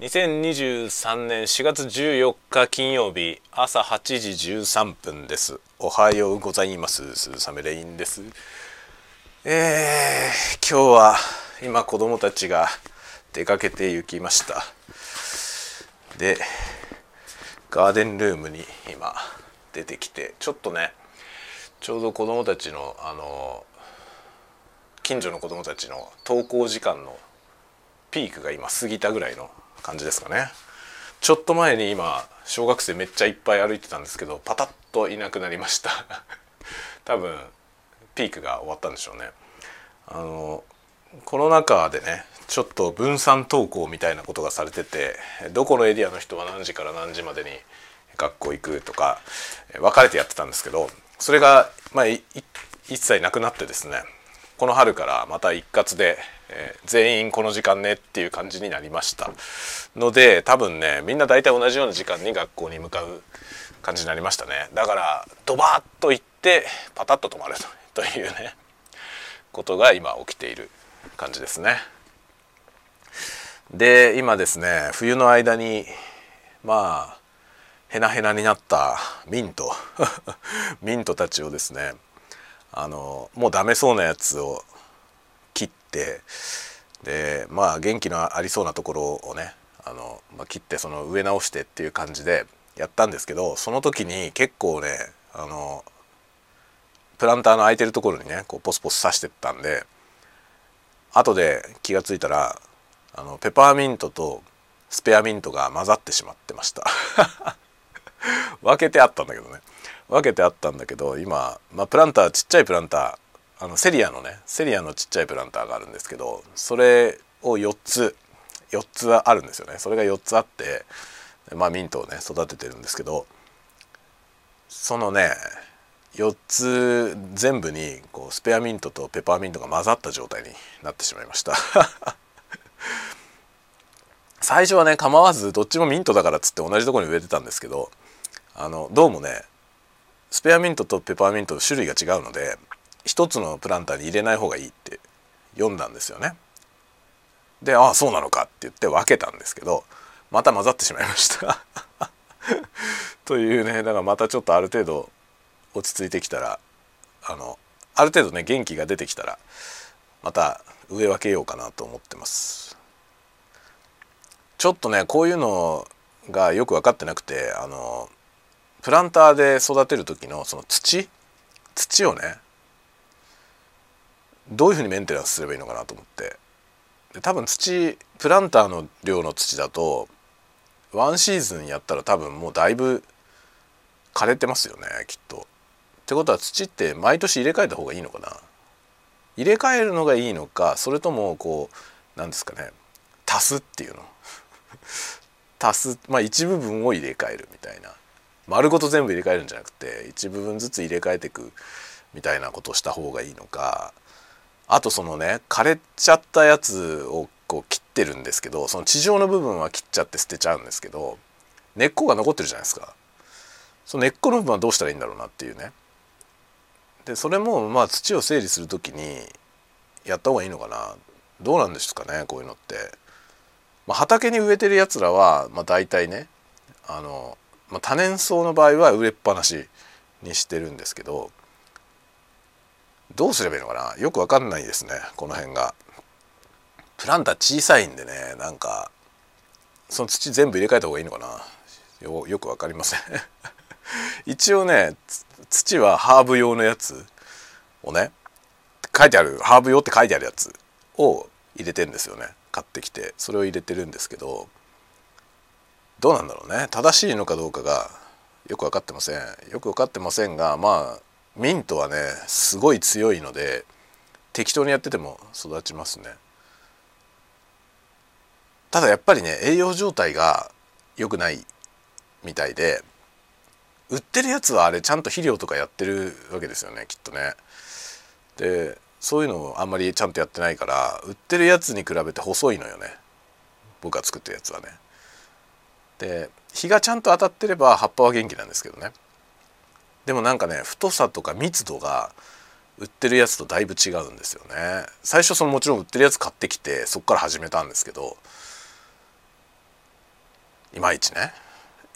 2023年4月14日金曜日朝8時13分です。おはようございます。鈴雨レインです。えー、今日は今子供たちが出かけて行きました。でガーデンルームに今出てきてちょっとねちょうど子供たちのあの近所の子供たちの登校時間のピークが今過ぎたぐらいの感じですかね。ちょっと前に今小学生めっちゃいっぱい歩いてたんですけどパタッといなくなりました。多分ピークが終わったんでしょうね。あのコロナ禍でねちょっと分散登校みたいなことがされててどこのエリアの人は何時から何時までに学校行くとか分かれてやってたんですけどそれが、まあ、一切なくなってですねこの春からまた一括でえー、全員この時間ねっていう感じになりました。ので多分ねみんな大体同じような時間に学校に向かう感じになりましたね。だからドバッと行ってパタッと止まるというねことが今起きている感じですね。で今ですね冬の間にまあヘナヘナになったミント。ミントたちをですねあのもうダメそうなやつを切ってでまあ元気のありそうなところをねあの、まあ、切ってその植え直してっていう感じでやったんですけどその時に結構ねあのプランターの空いてるところにねこうポスポス刺してったんで後で気が付いたらあのペパーミントとスペアミントが混ざってしまってました。分けてあったんだけどね。分けてあったんだけど今、まあ、プランターちっちゃいプランターあのセリアのねセリアのちっちゃいプランターがあるんですけどそれを4つ4つあるんですよね。それが4つあってまあミントをね育ててるんですけどそのね4つ全部にこうスペアミントとペパーミントが混ざった状態になってしまいました。最初はね構わずどっちもミントだからっつって同じとこに植えてたんですけどあのどうもねスペアミントとペパーミント種類が違うので一つのプランターに入れない方がいいって読んだんですよね。でああそうなのかって言って分けたんですけどまた混ざってしまいました というねだからまたちょっとある程度落ち着いてきたらあのある程度ね元気が出てきたらまた植え分けようかなと思ってます。ちょっとねこういうのがよく分かってなくてあのプランターで育てる時のその土？土をねどういうふうにメンテナンスすればいいのかなと思って。で多分土プランターの量の土だとワンシーズンやったら多分もうだいぶ枯れてますよねきっと。ってことは土って毎年入れ替えた方がいいのかな？入れ替えるのがいいのかそれともこうなんですかね足すっていうの？足すまあ一部分を入れ替えるみたいな。丸ごと全部入れ替えるんじゃなくて一部分ずつ入れ替えていくみたいなことをした方がいいのかあとそのね枯れちゃったやつをこう切ってるんですけどその地上の部分は切っちゃって捨てちゃうんですけど根っこが残ってるじゃないですか。その根っこの部分はどうしたらいいんだろうなっていうね。でそれもまあ土を整理する時にやった方がいいのかな。どうなんですかねこういうのって、まあ、畑に植えてるやつらは、まあ、大体ねあの、まあ、多年草の場合は植えっぱなしにしてるんですけどどうすればいいのかな？よくわかんないですねこの辺が。プランター小さいんでねなんかその土全部入れ替えた方がいいのかな？よよく分かりません。一応ね土はハーブ用のやつをね書いてあるハーブ用って書いてあるやつを入れてんですよね。買ってきてそれを入れてるんですけどどうなんだろうね。正しいのかどうかがよく分かってません。よく分かってませんがまあミントはねすごい強いので適当にやってても育ちますね。ただやっぱりね栄養状態が良くないみたいで売ってるやつはあれちゃんと肥料とかやってるわけですよねきっとね。でそういうのをあんまりちゃんとやってないから売ってるやつに比べて細いのよね。僕が作ってるやつはね。で日がちゃんと当たってれば葉っぱは元気なんですけどね。でもなんかね太さとか密度が売ってるやつとだいぶ違うんですよね。最初そのもちろん売ってるやつ買ってきてそこから始めたんですけどいまいちね。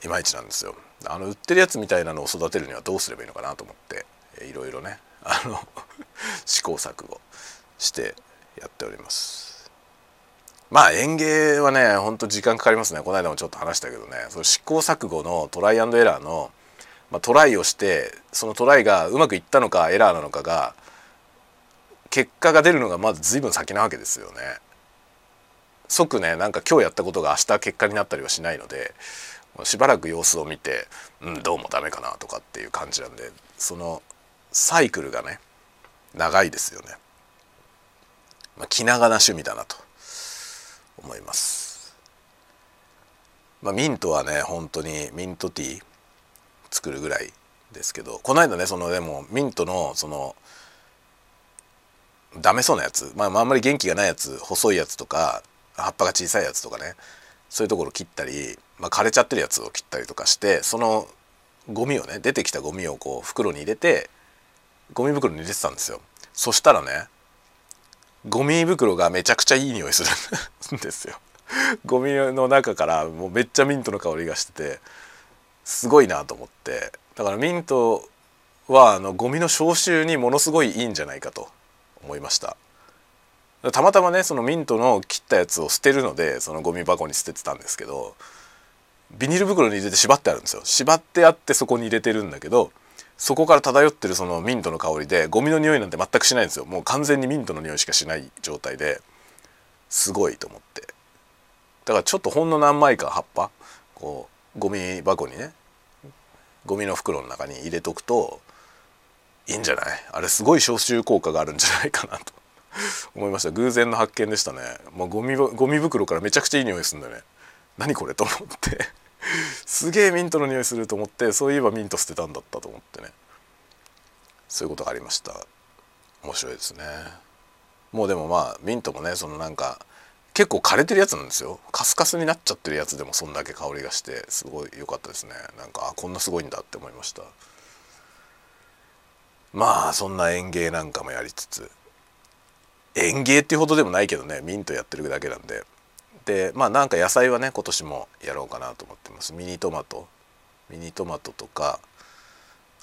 いまいちなんですよ。あの売ってるやつみたいなのを育てるにはどうすればいいのかなと思っていろいろねあの 試行錯誤してやっております。まあ園芸はねほんと時間かかりますね。この間もちょっと話したけどね。その試行錯誤のトライアンドエラーの、まあ、トライをしてそのトライがうまくいったのかエラーなのかが結果が出るのがまず随分先なわけですよね。即ねなんか今日やったことが明日結果になったりはしないのでしばらく様子を見てうんどうもダメかなとかっていう感じなんでそのサイクルがね長いですよね、まあ、気長な趣味だなと。思います。まあミントはね本当にミントティー作るぐらいですけどこの間ねそのでもミントのそのダメそうなやつ、まあ、あんまり元気がないやつ細いやつとか葉っぱが小さいやつとかねそういうところ切ったり、まあ、枯れちゃってるやつを切ったりとかしてそのゴミをね出てきたゴミをこう袋に入れてゴミ袋に入れてたんですよ。そしたらねゴミ袋がめちゃくちゃいい匂いするんですよ。ゴミの中からもうめっちゃミントの香りがしててすごいなと思って。だからミントはあのゴミの消臭にものすごいいいんじゃないかと思いました。たまたまねそのミントの切ったやつを捨てるのでそのゴミ箱に捨ててたんですけどビニール袋に入れて縛ってあるんですよ。縛ってあってそこに入れてるんだけどそこから漂ってるそのミントの香りでゴミの匂いなんて全くしないんですよ。もう完全にミントの匂いしかしない状態ですごいと思って。だからちょっとほんの何枚か葉っぱこうゴミ箱にねゴミの袋の中に入れとくといいんじゃない？あれすごい消臭効果があるんじゃないかなと。思いました。偶然の発見でしたね。もうゴミゴミ袋からめちゃくちゃいい匂いするんだよね。何これ？と思って。すげえミントの匂いすると思ってそういえばミント捨てたんだったと思ってね。そういうことがありました。面白いですね。もうでもまあミントもねそのなんか結構枯れてるやつなんですよ。カスカスになっちゃってるやつでもそんだけ香りがしてすごい良かったですね。なんかあこんなすごいんだって思いました。まあそんな園芸なんかもやりつつ。園芸っていうほどでもないけどねミントやってるだけなんで。でまあなんか野菜はね今年もやろうかなと思ってます。ミニトマト。ミニトマトとか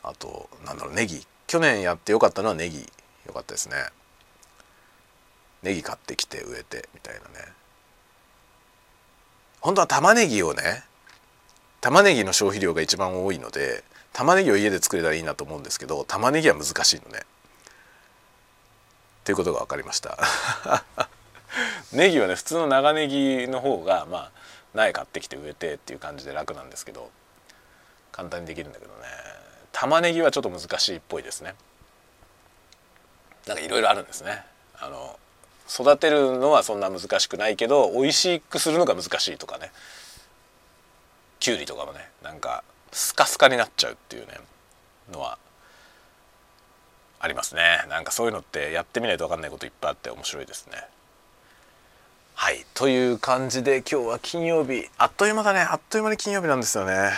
あとなんだろうネギ。去年やってよかったのはネギ。よかったですね。ネギ買ってきて植えてみたいなね。本当は玉ねぎをね玉ねぎの消費量が一番多いので玉ねぎを家で作れたらいいなと思うんですけど玉ねぎは難しいのね。っていうことが分かりました。ネギはね普通の長ネギの方がまあ苗買ってきて植えてっていう感じで楽なんですけど簡単にできるんだけどね。玉ねぎはちょっと難しいっぽいですね。なんかいろいろあるんですね。あの育てるのはそんな難しくないけど美味しくするのが難しいとかね。きゅうりとかもねなんかスカスカになっちゃうっていうねのはありますね。なんかそういうのってやってみないと分かんないこといっぱいあって面白いですね。はいという感じで今日は金曜日。あっという間だね。あっという間に金曜日なんですよね。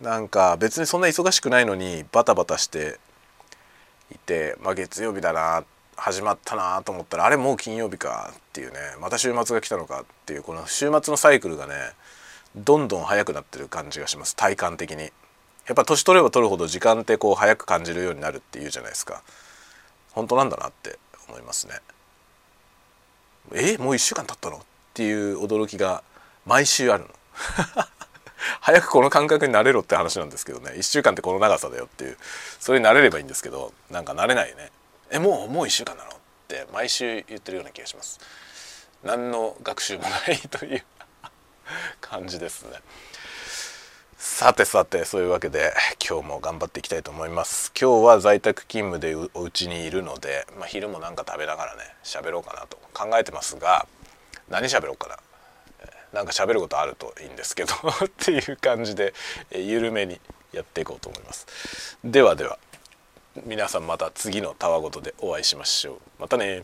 なんか別にそんな忙しくないのにバタバタしていてまあ月曜日だな始まったなと思ったらあれもう金曜日かっていうね。また週末が来たのかっていうこの週末のサイクルがねどんどん早くなってる感じがします。体感的に。やっぱ年取れば取るほど時間ってこう早く感じるようになるっていうじゃないですか。本当なんだなって思いますね。えもう1週間経ったの？っていう驚きが毎週あるの。早くこの感覚になれろって話なんですけどね。1週間ってこの長さだよっていう。それになれればいいんですけどなんか慣れないねえもうもう1週間なの？って毎週言ってるような気がします。何の学習もないという感じですね。さてさてそういうわけで今日も頑張っていきたいと思います。今日は在宅勤務でお家にいるので、まあ、昼もなんか食べながらね喋ろうかなと考えてますが何喋ろうかな。なんか喋ることあるといいんですけど っていう感じで緩めにやっていこうと思います。ではでは皆さんまた次のたわごとでお会いしましょう。またね